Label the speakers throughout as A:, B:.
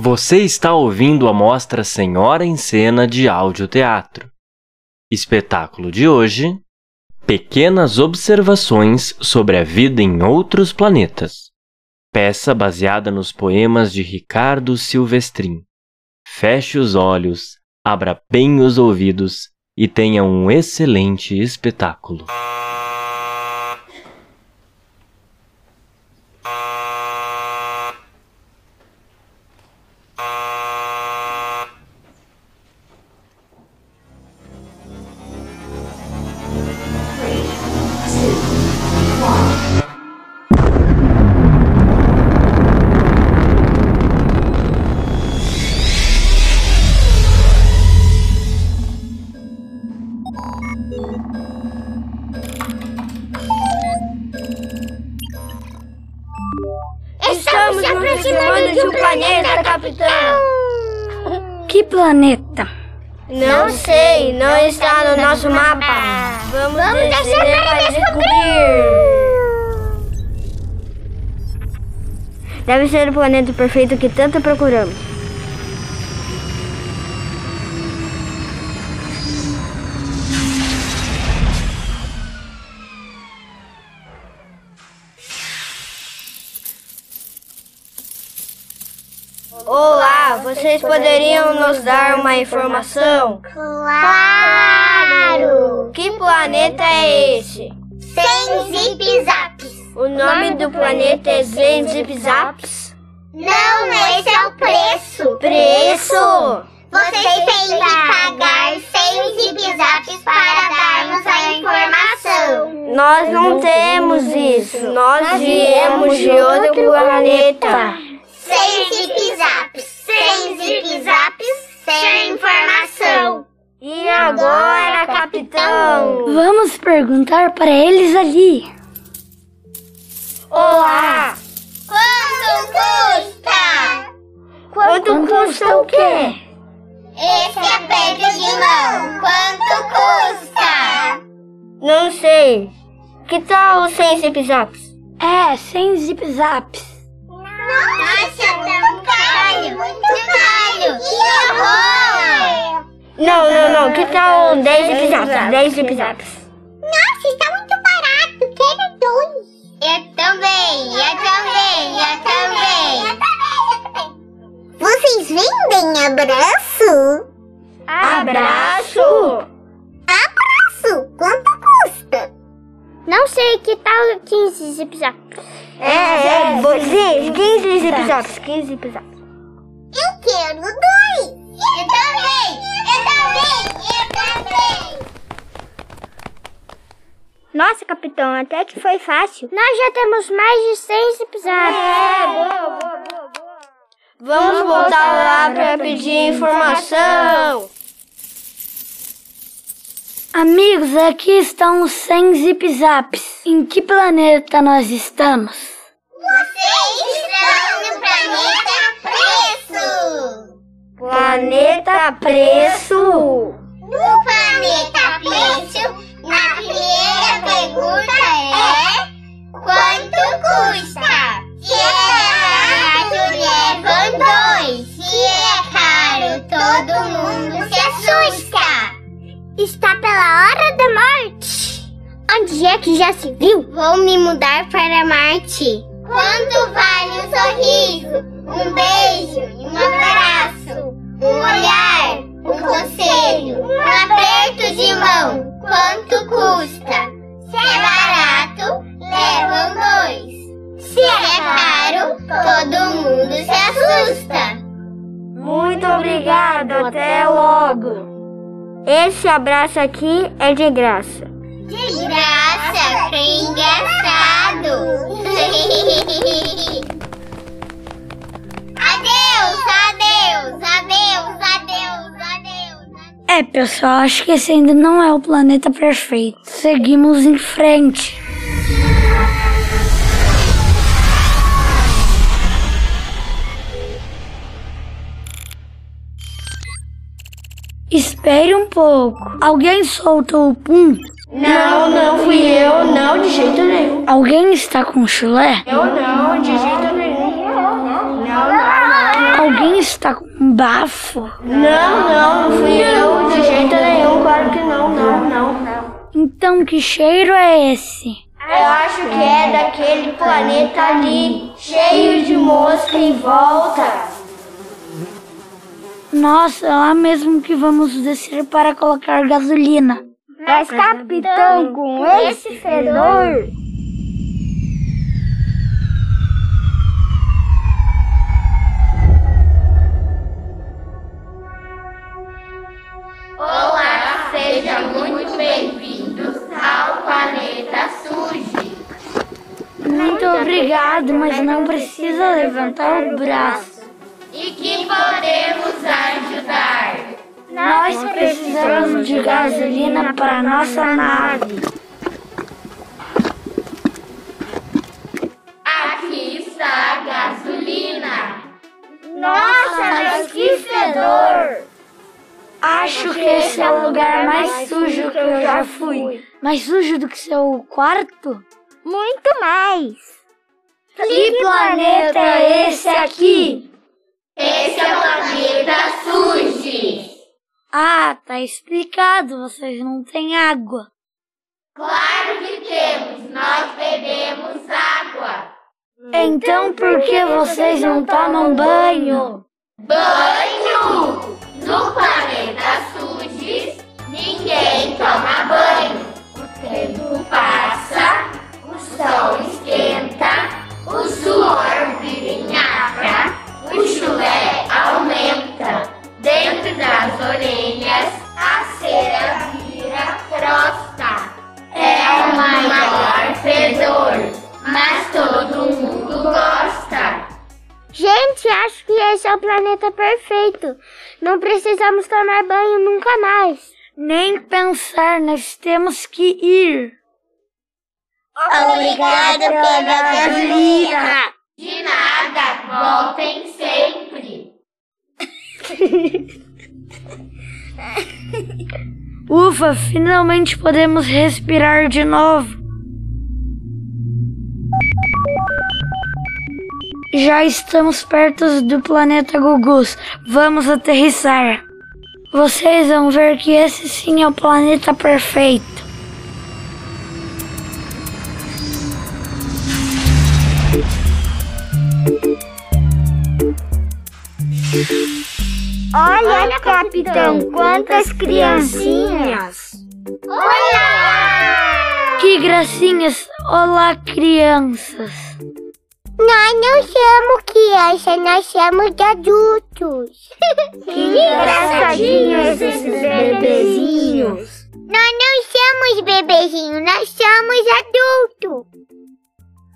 A: Você está ouvindo a mostra Senhora em Cena de Audioteatro. Espetáculo de hoje: Pequenas observações sobre a vida em outros planetas. Peça baseada nos poemas de Ricardo Silvestrin. Feche os olhos, abra bem os ouvidos e tenha um excelente espetáculo.
B: Capitão.
C: Que planeta?
B: Não sei, não está no nosso mapa. Vamos,
D: Vamos descer para
B: descobrir. Deve ser o planeta perfeito que tanto procuramos. Olá, vocês poderiam nos dar uma informação?
D: Claro!
B: Que planeta é esse?
D: Sem zip-zaps.
B: O nome do planeta é Zenzipzaps?
D: Não, esse é o preço.
B: Preço!
D: Vocês têm que pagar 100 zip-zaps para darmos a informação.
B: Nós não temos isso. Nós viemos de outro planeta.
D: 100 zip-zaps. 100 zip-zaps sem informação.
B: E agora, capitão?
C: Vamos perguntar para eles ali.
B: Olá!
D: Quanto custa?
B: Quanto custa o quê?
D: Esse aperto de mão, quanto custa?
B: Não sei. Que tal sem zip-zaps?
C: É, sem zip-zaps.
D: Nossa, tão caro, muito caro. Que horror!
B: Não, não, não. Que tal 10 zip-zaps? 10 zip-zaps.
D: Nossa, está muito barato. Quero dois. Eu também, eu também, eu também. Eu também, eu também. Vocês vendem abraço?
B: Abraço!
D: Abraço, quanto custa?
E: Não sei que tal 15 zip-zaps.
B: É, é, você, 15 zip-zaps, 15 zip-zaps.
D: Eu quero dois. Eu também, eu também, eu também.
B: Nossa, capitão, até que foi fácil.
E: Nós já temos mais de 100 zip-zaps.
B: É, boa, boa, boa, boa. Vamos voltar lá para pedir informação.
C: Amigos, aqui estão os 100 zip-zaps. Em que planeta nós estamos?
D: Vocês estão no planeta Preço.
B: Planeta Preço.
D: No planeta Preço, na primeira pergunta é: quanto custa?
E: Está pela hora da morte. Onde é que já se viu?
D: Vou me mudar para Marte. Quanto vale um sorriso, um beijo e um abraço? Um olhar, um conselho, um aperto de mão. Quanto custa? Se é barato, levam dois. Se é caro, todo mundo se assusta.
B: Muito obrigado, até logo. Esse abraço aqui é de graça.
D: De graça, que engraçado. adeus, adeus, adeus, adeus, adeus.
C: É, pessoal, acho que esse ainda não é o planeta perfeito. Seguimos em frente. Espere um pouco. Alguém soltou o pum?
B: Não, não fui eu, não, de jeito nenhum.
C: Alguém está com chulé?
B: Eu não, de jeito nenhum. Não, não.
C: Alguém está com bafo?
B: Não, não, não fui eu de jeito nenhum, claro que não, não, não, não.
C: Então que cheiro é esse?
B: Eu acho que é daquele planeta ali, cheio de mosca em volta.
C: Nossa, é lá mesmo que vamos descer para colocar gasolina.
D: Mas, capitão, com esse fedor...
F: Olá, sejam muito bem-vindos ao Planeta Suji.
C: Muito obrigado, mas não precisa levantar o braço. Nós precisamos de gasolina para nossa nave.
F: Aqui está a gasolina.
D: Nossa, mas que fedor!
C: Acho que esse é o lugar mais sujo que eu já fui. Mais sujo do que seu quarto?
D: Muito mais!
C: Que planeta é esse aqui?
F: Esse é o.
C: Ah, tá explicado, vocês não têm água.
F: Claro que temos, nós bebemos água.
C: Então por que vocês não tomam banho?
F: Banho! No planeta
D: Gente, acho que esse é o planeta perfeito. Não precisamos tomar banho nunca mais.
C: Nem pensar, nós temos que ir.
F: Obrigada pela gasolina. De nada, voltem sempre.
C: Ufa, finalmente podemos respirar de novo. Já estamos perto do planeta Gugus. Vamos aterrissar. Vocês vão ver que esse sim é o planeta perfeito.
D: Olha, capitão, quantas criancinhas! Olá!
C: Que gracinhas! Olá, crianças!
D: Nós não somos crianças, nós somos adultos. Que
C: engraçadinhos esses bebezinhos.
D: Nós não somos bebezinhos, nós somos adultos.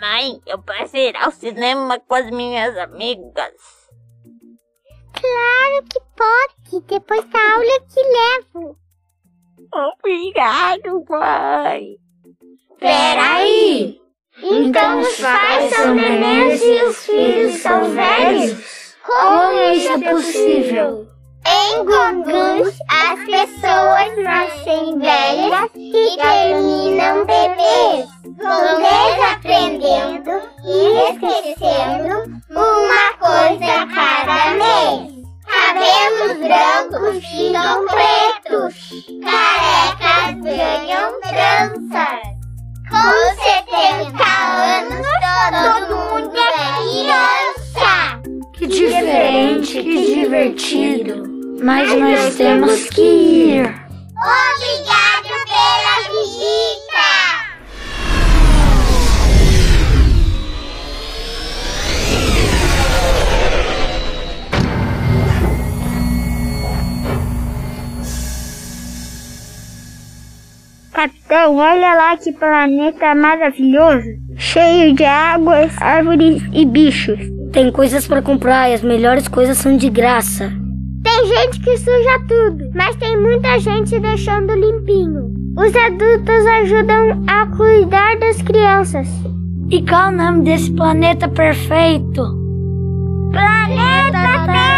G: Mãe, eu posso ir ao cinema com as minhas amigas.
D: Claro que pode, depois da aula eu te levo.
G: Obrigado, mãe.
B: Peraí! Então os pais são nenéns e os filhos são velhos? Como isso é possível?
D: Em Gugus, as pessoas nascem velhas e terminam bebês. Vão desaprendendo e esquecendo Obrigado pela visita! Capitão, olha lá que planeta maravilhoso! Cheio de águas, árvores e bichos.
C: Tem coisas para comprar e as melhores coisas são de graça.
D: Tem gente que suja tudo, mas tem muita gente deixando limpinho. Os adultos ajudam a cuidar das crianças.
C: E qual o nome desse planeta perfeito?
D: Planeta Terra!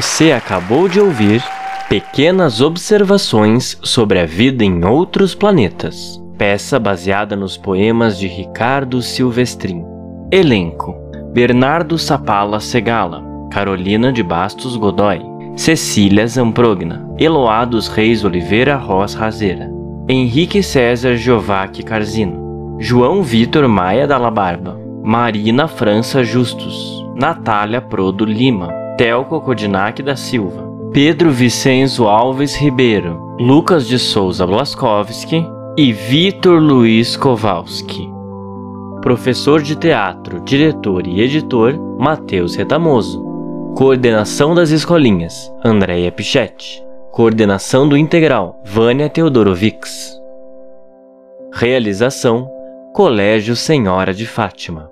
A: Você acabou de ouvir Pequenas Observações sobre a Vida em Outros Planetas, peça baseada nos poemas de Ricardo Silvestrin. Elenco: Bernardo Sapala Segala, Carolina de Bastos Godoy, Cecília Zamprogna, Eloá dos Reis Oliveira Ross Razeira, Henrique César Giovac Carzino, João Vitor Maia Dalla Barba, Marina França Justus, Natália Prodo Lima, Telco Codinac da Silva, Pedro Vicenzo Alves Ribeiro, Lucas de Souza Blaskowski e Vitor Luiz Kowalski. Professor de teatro, diretor e editor, Matheus Retamoso. Coordenação das escolinhas, Andréia Pichetti. Coordenação do integral, Vânia Teodorovics. Realização, Colégio Senhora de Fátima.